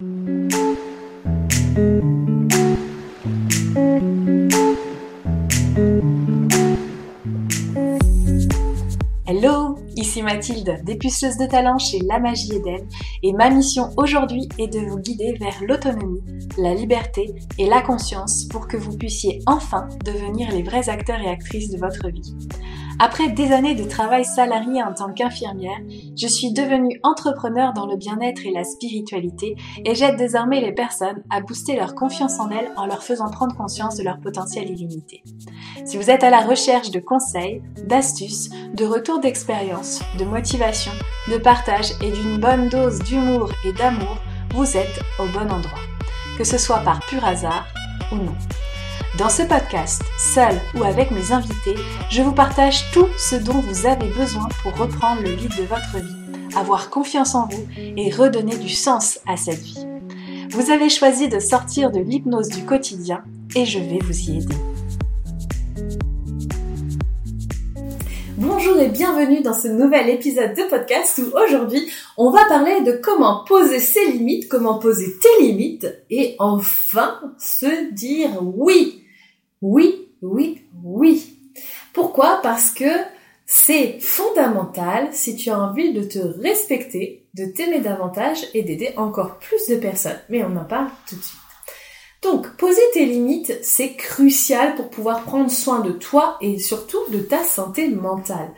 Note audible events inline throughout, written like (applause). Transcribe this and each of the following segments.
Hello, ici Mathilde, dépuceuse de talent chez La Magie Eden, et ma mission aujourd'hui est de vous guider vers l'autonomie, la liberté et la conscience pour que vous puissiez enfin devenir les vrais acteurs et actrices de votre vie. Après des années de travail salarié en tant qu'infirmière, je suis devenue entrepreneur dans le bien-être et la spiritualité et j'aide désormais les personnes à booster leur confiance en elles en leur faisant prendre conscience de leur potentiel illimité. Si vous êtes à la recherche de conseils, d'astuces, de retours d'expérience, de motivation, de partage et d'une bonne dose d'humour et d'amour, vous êtes au bon endroit. Que ce soit par pur hasard ou non. Dans ce podcast, seul ou avec mes invités, je vous partage tout ce dont vous avez besoin pour reprendre le lead de votre vie, avoir confiance en vous et redonner du sens à cette vie. Vous avez choisi de sortir de l'hypnose du quotidien et je vais vous y aider. Bonjour et bienvenue dans ce nouvel épisode de podcast où aujourd'hui on va parler de comment poser ses limites, comment poser tes limites et enfin se dire oui. Oui, oui, oui. Pourquoi? Parce que c'est fondamental si tu as envie de te respecter, de t'aimer davantage et d'aider encore plus de personnes. Mais on en parle tout de suite. Donc, poser tes limites, c'est crucial pour pouvoir prendre soin de toi et surtout de ta santé mentale.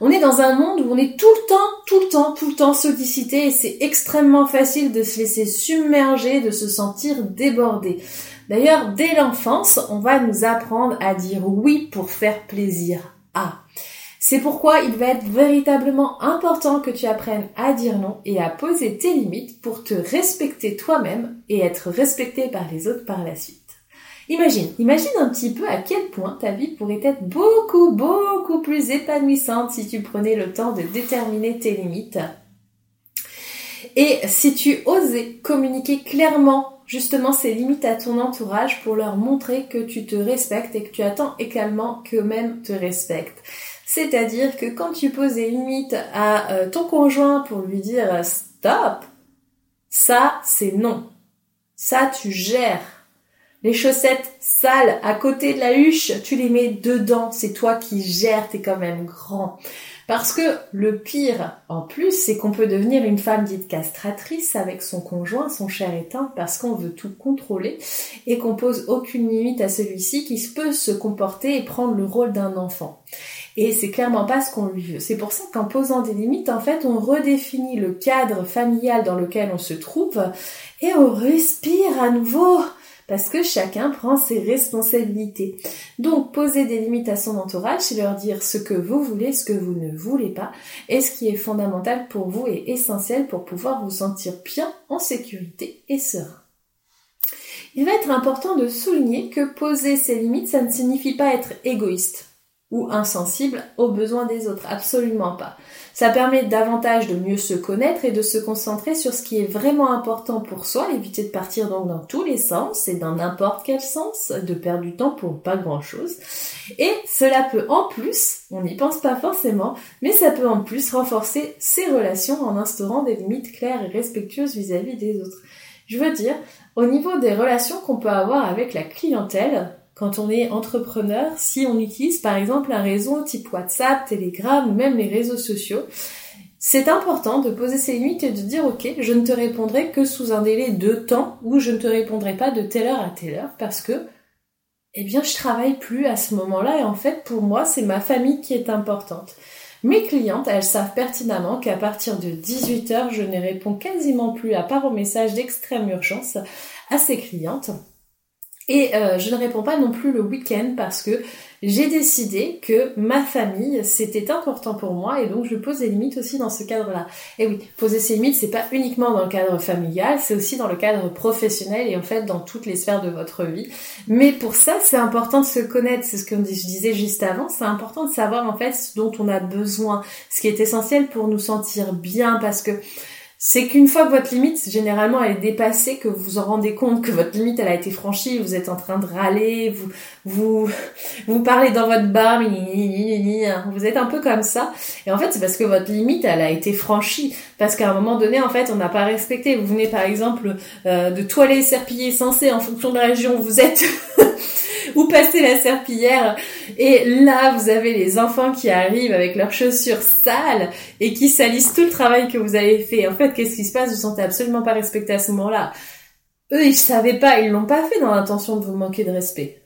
On est dans un monde où on est tout le temps, tout le temps, tout le temps sollicité et c'est extrêmement facile de se laisser submerger, de se sentir débordé. D'ailleurs, dès l'enfance, on va nous apprendre à dire oui pour faire plaisir à. C'est pourquoi il va être véritablement important que tu apprennes à dire non et à poser tes limites pour te respecter toi-même et être respecté par les autres par la suite. Imagine, imagine un petit peu à quel point ta vie pourrait être beaucoup, beaucoup plus épanouissante si tu prenais le temps de déterminer tes limites. Et si tu osais communiquer clairement justement ces limites à ton entourage pour leur montrer que tu te respectes et que tu attends également qu'eux-mêmes te respectent. C'est-à-dire que quand tu poses des limites à euh, ton conjoint pour lui dire stop, ça c'est non. Ça tu gères. Les chaussettes sales à côté de la huche, tu les mets dedans, c'est toi qui gères, t'es quand même grand. Parce que le pire, en plus, c'est qu'on peut devenir une femme dite castratrice avec son conjoint, son cher éteint, parce qu'on veut tout contrôler et qu'on pose aucune limite à celui-ci qui peut se comporter et prendre le rôle d'un enfant. Et c'est clairement pas ce qu'on lui veut. C'est pour ça qu'en posant des limites, en fait, on redéfinit le cadre familial dans lequel on se trouve et on respire à nouveau parce que chacun prend ses responsabilités. Donc poser des limites à son entourage, c'est leur dire ce que vous voulez, ce que vous ne voulez pas, et ce qui est fondamental pour vous et essentiel pour pouvoir vous sentir bien en sécurité et serein. Il va être important de souligner que poser ses limites, ça ne signifie pas être égoïste ou insensible aux besoins des autres, absolument pas. Ça permet davantage de mieux se connaître et de se concentrer sur ce qui est vraiment important pour soi, éviter de partir donc dans tous les sens et dans n'importe quel sens, de perdre du temps pour pas grand chose. Et cela peut en plus, on n'y pense pas forcément, mais ça peut en plus renforcer ses relations en instaurant des limites claires et respectueuses vis-à-vis des autres. Je veux dire, au niveau des relations qu'on peut avoir avec la clientèle, quand on est entrepreneur, si on utilise par exemple un réseau type WhatsApp, Telegram ou même les réseaux sociaux, c'est important de poser ses limites et de dire ok, je ne te répondrai que sous un délai de temps ou je ne te répondrai pas de telle heure à telle heure parce que eh bien je travaille plus à ce moment-là et en fait pour moi c'est ma famille qui est importante. Mes clientes, elles savent pertinemment qu'à partir de 18h, je ne réponds quasiment plus à part aux messages d'extrême urgence à ces clientes. Et euh, je ne réponds pas non plus le week-end parce que j'ai décidé que ma famille, c'était important pour moi et donc je pose des limites aussi dans ce cadre-là. Et oui, poser ses limites, c'est pas uniquement dans le cadre familial, c'est aussi dans le cadre professionnel et en fait dans toutes les sphères de votre vie. Mais pour ça, c'est important de se connaître, c'est ce que je disais juste avant, c'est important de savoir en fait ce dont on a besoin, ce qui est essentiel pour nous sentir bien parce que c'est qu'une fois que votre limite, généralement, elle est dépassée, que vous vous en rendez compte que votre limite, elle a été franchie, vous êtes en train de râler, vous, vous, (laughs) vous parlez dans votre bar, vous êtes un peu comme ça. Et en fait, c'est parce que votre limite, elle a été franchie. Parce qu'à un moment donné, en fait, on n'a pas respecté. Vous venez, par exemple, euh, de toiler, serpiller, censé, en fonction de la région où vous êtes. (laughs) ou passer la serpillière. Et là, vous avez les enfants qui arrivent avec leurs chaussures sales et qui salissent tout le travail que vous avez fait. En fait, qu'est-ce qui se passe? Vous ne sentez absolument pas respecté à ce moment-là. Eux, ils savaient pas, ils l'ont pas fait dans l'intention de vous manquer de respect.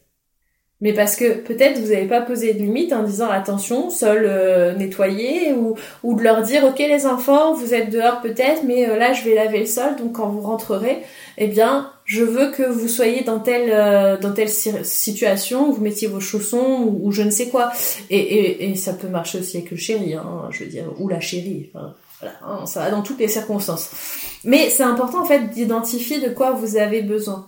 Mais parce que peut-être vous n'avez pas posé de limite en disant attention, sol euh, nettoyé, ou, ou de leur dire ok les enfants, vous êtes dehors peut-être, mais euh, là je vais laver le sol, donc quand vous rentrerez, eh bien je veux que vous soyez dans telle euh, dans telle situation, vous mettiez vos chaussons ou, je ne sais quoi. Et, et, et, ça peut marcher aussi avec le chéri, hein, je veux dire, ou la chérie. Enfin, voilà, hein, ça va dans toutes les circonstances. Mais c'est important en fait d'identifier de quoi vous avez besoin.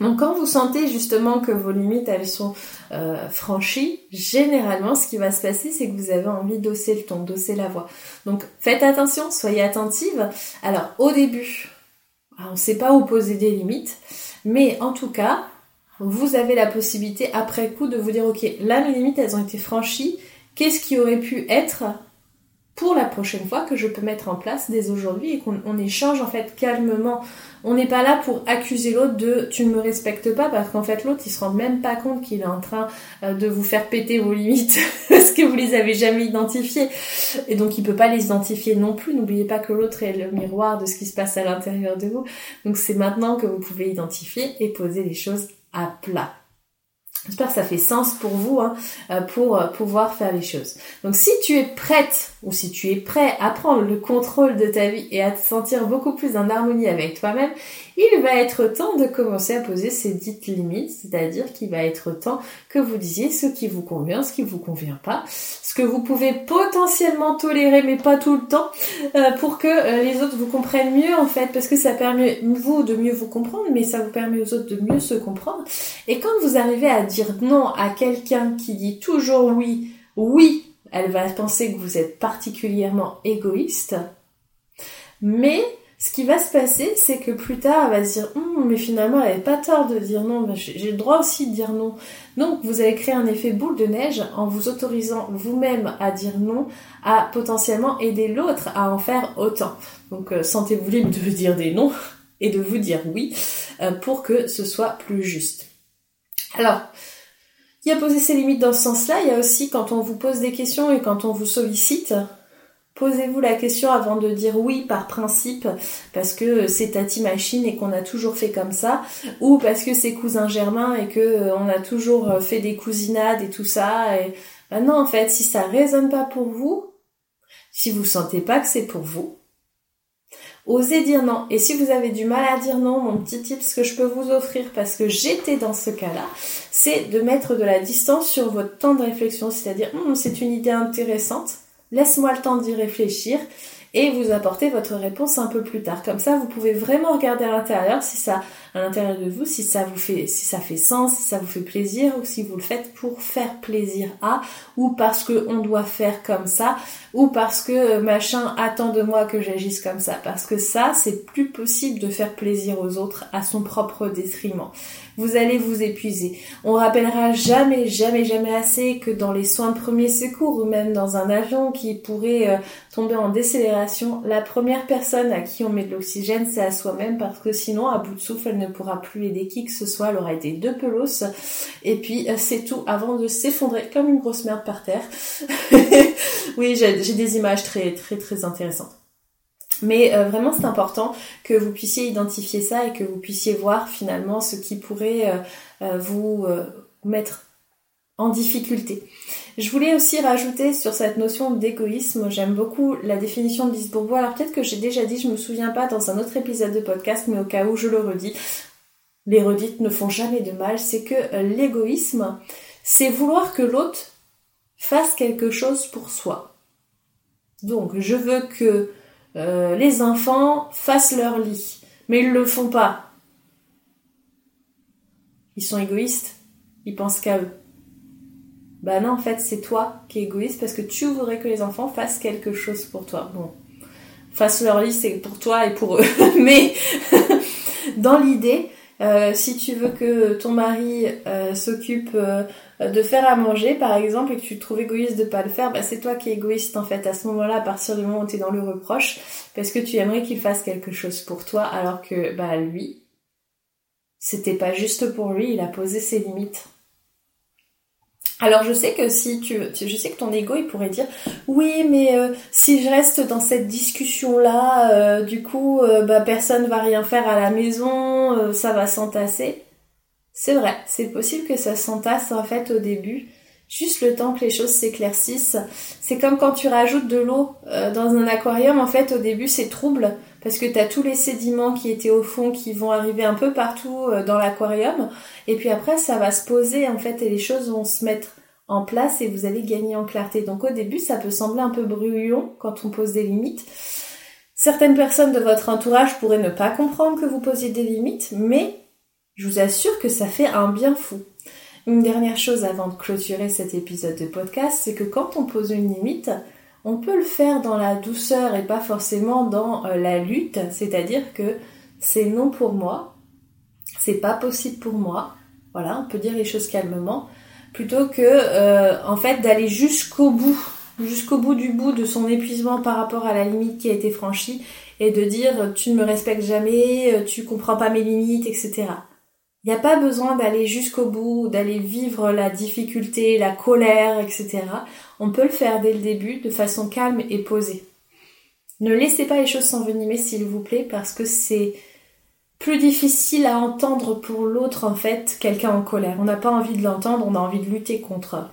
Donc quand vous sentez justement que vos limites elles sont euh, franchies, généralement ce qui va se passer c'est que vous avez envie d'osser le ton, d'osser la voix. Donc faites attention, soyez attentive. Alors au début, ah, on ne sait pas où poser des limites, mais en tout cas, vous avez la possibilité après coup de vous dire ok, là mes limites elles ont été franchies, qu'est-ce qui aurait pu être pour la prochaine fois que je peux mettre en place dès aujourd'hui et qu'on échange en fait calmement. On n'est pas là pour accuser l'autre de tu ne me respectes pas parce qu'en fait l'autre il se rend même pas compte qu'il est en train euh, de vous faire péter vos limites (laughs) parce que vous les avez jamais identifiées et donc il peut pas les identifier non plus. N'oubliez pas que l'autre est le miroir de ce qui se passe à l'intérieur de vous. Donc c'est maintenant que vous pouvez identifier et poser les choses à plat. J'espère que ça fait sens pour vous, hein, euh, pour euh, pouvoir faire les choses. Donc si tu es prête ou si tu es prêt à prendre le contrôle de ta vie et à te sentir beaucoup plus en harmonie avec toi-même, il va être temps de commencer à poser ces dites limites, c'est-à-dire qu'il va être temps que vous disiez ce qui vous convient, ce qui vous convient pas, ce que vous pouvez potentiellement tolérer mais pas tout le temps, euh, pour que les autres vous comprennent mieux en fait, parce que ça permet vous de mieux vous comprendre, mais ça vous permet aux autres de mieux se comprendre. Et quand vous arrivez à dire non à quelqu'un qui dit toujours oui, oui, elle va penser que vous êtes particulièrement égoïste. Mais ce qui va se passer, c'est que plus tard, elle va se dire, hum, mais finalement, elle n'avait pas tort de dire non, j'ai le droit aussi de dire non. Donc, vous allez créer un effet boule de neige en vous autorisant vous-même à dire non, à potentiellement aider l'autre à en faire autant. Donc, euh, sentez-vous libre de dire des non (laughs) et de vous dire oui euh, pour que ce soit plus juste. Alors, il y a poser ses limites dans ce sens-là, il y a aussi quand on vous pose des questions et quand on vous sollicite, posez-vous la question avant de dire oui par principe parce que c'est Tati Machine et qu'on a toujours fait comme ça ou parce que c'est cousin Germain et que euh, on a toujours euh, fait des cousinades et tout ça et ben non en fait si ça résonne pas pour vous si vous sentez pas que c'est pour vous Osez dire non. Et si vous avez du mal à dire non, mon petit tip, ce que je peux vous offrir, parce que j'étais dans ce cas-là, c'est de mettre de la distance sur votre temps de réflexion. C'est-à-dire, hum, c'est une idée intéressante, laisse-moi le temps d'y réfléchir et vous apportez votre réponse un peu plus tard. Comme ça, vous pouvez vraiment regarder à l'intérieur si ça, à l'intérieur de vous, si ça vous fait, si ça fait sens, si ça vous fait plaisir ou si vous le faites pour faire plaisir à ou parce que on doit faire comme ça ou parce que machin attend de moi que j'agisse comme ça. Parce que ça, c'est plus possible de faire plaisir aux autres à son propre détriment vous allez vous épuiser. On rappellera jamais, jamais, jamais assez que dans les soins de premier secours ou même dans un avion qui pourrait euh, tomber en décélération, la première personne à qui on met de l'oxygène, c'est à soi-même parce que sinon, à bout de souffle, elle ne pourra plus aider qui que ce soit, elle aura été deux pelos et puis euh, c'est tout avant de s'effondrer comme une grosse merde par terre. (laughs) oui, j'ai des images très, très, très intéressantes. Mais euh, vraiment, c'est important que vous puissiez identifier ça et que vous puissiez voir finalement ce qui pourrait euh, vous mettre difficulté. Je voulais aussi rajouter sur cette notion d'égoïsme, j'aime beaucoup la définition de Lise. Alors peut-être que j'ai déjà dit, je me souviens pas dans un autre épisode de podcast, mais au cas où je le redis, les redites ne font jamais de mal, c'est que l'égoïsme, c'est vouloir que l'autre fasse quelque chose pour soi. Donc je veux que euh, les enfants fassent leur lit, mais ils le font pas. Ils sont égoïstes, ils pensent qu'à eux. Bah non, en fait, c'est toi qui es égoïste parce que tu voudrais que les enfants fassent quelque chose pour toi. Bon, fassent leur liste pour toi et pour eux. (laughs) Mais (laughs) dans l'idée, euh, si tu veux que ton mari euh, s'occupe euh, de faire à manger, par exemple, et que tu te trouves égoïste de pas le faire, bah, c'est toi qui es égoïste en fait à ce moment-là, à partir du moment où tu es dans le reproche, parce que tu aimerais qu'il fasse quelque chose pour toi, alors que bah lui, c'était pas juste pour lui, il a posé ses limites. Alors je sais que si tu, je sais que ton ego il pourrait dire oui mais euh, si je reste dans cette discussion là, euh, du coup euh, bah personne va rien faire à la maison, ça va s'entasser. C'est vrai, c'est possible que ça s'entasse en fait au début, juste le temps que les choses s'éclaircissent. C'est comme quand tu rajoutes de l'eau dans un aquarium, en fait au début c'est trouble parce que tu as tous les sédiments qui étaient au fond qui vont arriver un peu partout euh, dans l'aquarium et puis après ça va se poser en fait et les choses vont se mettre en place et vous allez gagner en clarté. Donc au début ça peut sembler un peu brouillon quand on pose des limites. Certaines personnes de votre entourage pourraient ne pas comprendre que vous posiez des limites, mais je vous assure que ça fait un bien fou. Une dernière chose avant de clôturer cet épisode de podcast, c'est que quand on pose une limite, on peut le faire dans la douceur et pas forcément dans euh, la lutte, c'est-à-dire que c'est non pour moi, c'est pas possible pour moi, voilà, on peut dire les choses calmement, plutôt que euh, en fait d'aller jusqu'au bout, jusqu'au bout du bout de son épuisement par rapport à la limite qui a été franchie et de dire tu ne me respectes jamais, euh, tu comprends pas mes limites, etc. Il n'y a pas besoin d'aller jusqu'au bout, d'aller vivre la difficulté, la colère, etc. On peut le faire dès le début de façon calme et posée. Ne laissez pas les choses s'envenimer s'il vous plaît parce que c'est plus difficile à entendre pour l'autre en fait quelqu'un en colère. On n'a pas envie de l'entendre, on a envie de lutter contre.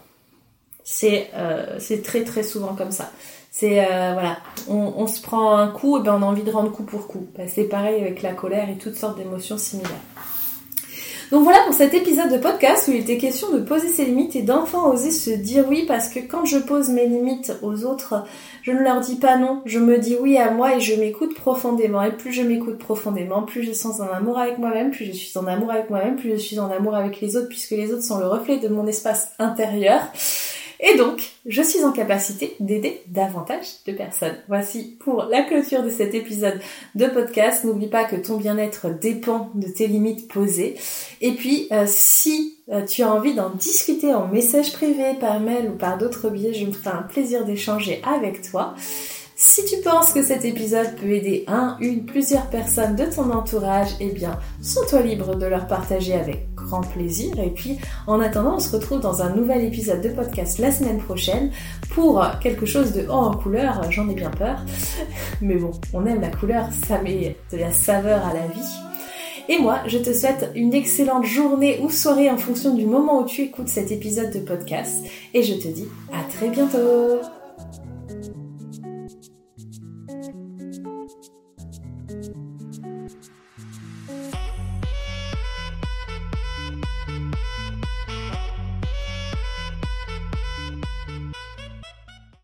C'est euh, très très souvent comme ça. C'est euh, voilà, on, se prend un coup et ben on a envie de rendre coup pour coup. Ben, c'est pareil avec la colère et toutes sortes d'émotions similaires. Donc voilà pour cet épisode de podcast où il était question de poser ses limites et d'enfin oser se dire oui parce que quand je pose mes limites aux autres, je ne leur dis pas non, je me dis oui à moi et je m'écoute profondément. Et plus je m'écoute profondément, plus je sens en amour avec moi-même, plus je suis en amour avec moi-même, plus je suis en amour avec les autres puisque les autres sont le reflet de mon espace intérieur. Et donc, je suis en capacité d'aider davantage de personnes. Voici pour la clôture de cet épisode de podcast. N'oublie pas que ton bien-être dépend de tes limites posées. Et puis, euh, si euh, tu as envie d'en discuter en message privé, par mail ou par d'autres biais, je me ferai un plaisir d'échanger avec toi. Si tu penses que cet épisode peut aider un, une, plusieurs personnes de ton entourage, eh bien, sens-toi libre de leur partager avec grand plaisir. Et puis, en attendant, on se retrouve dans un nouvel épisode de podcast la semaine prochaine pour quelque chose de haut en couleur. J'en ai bien peur. Mais bon, on aime la couleur, ça met de la saveur à la vie. Et moi, je te souhaite une excellente journée ou soirée en fonction du moment où tu écoutes cet épisode de podcast. Et je te dis à très bientôt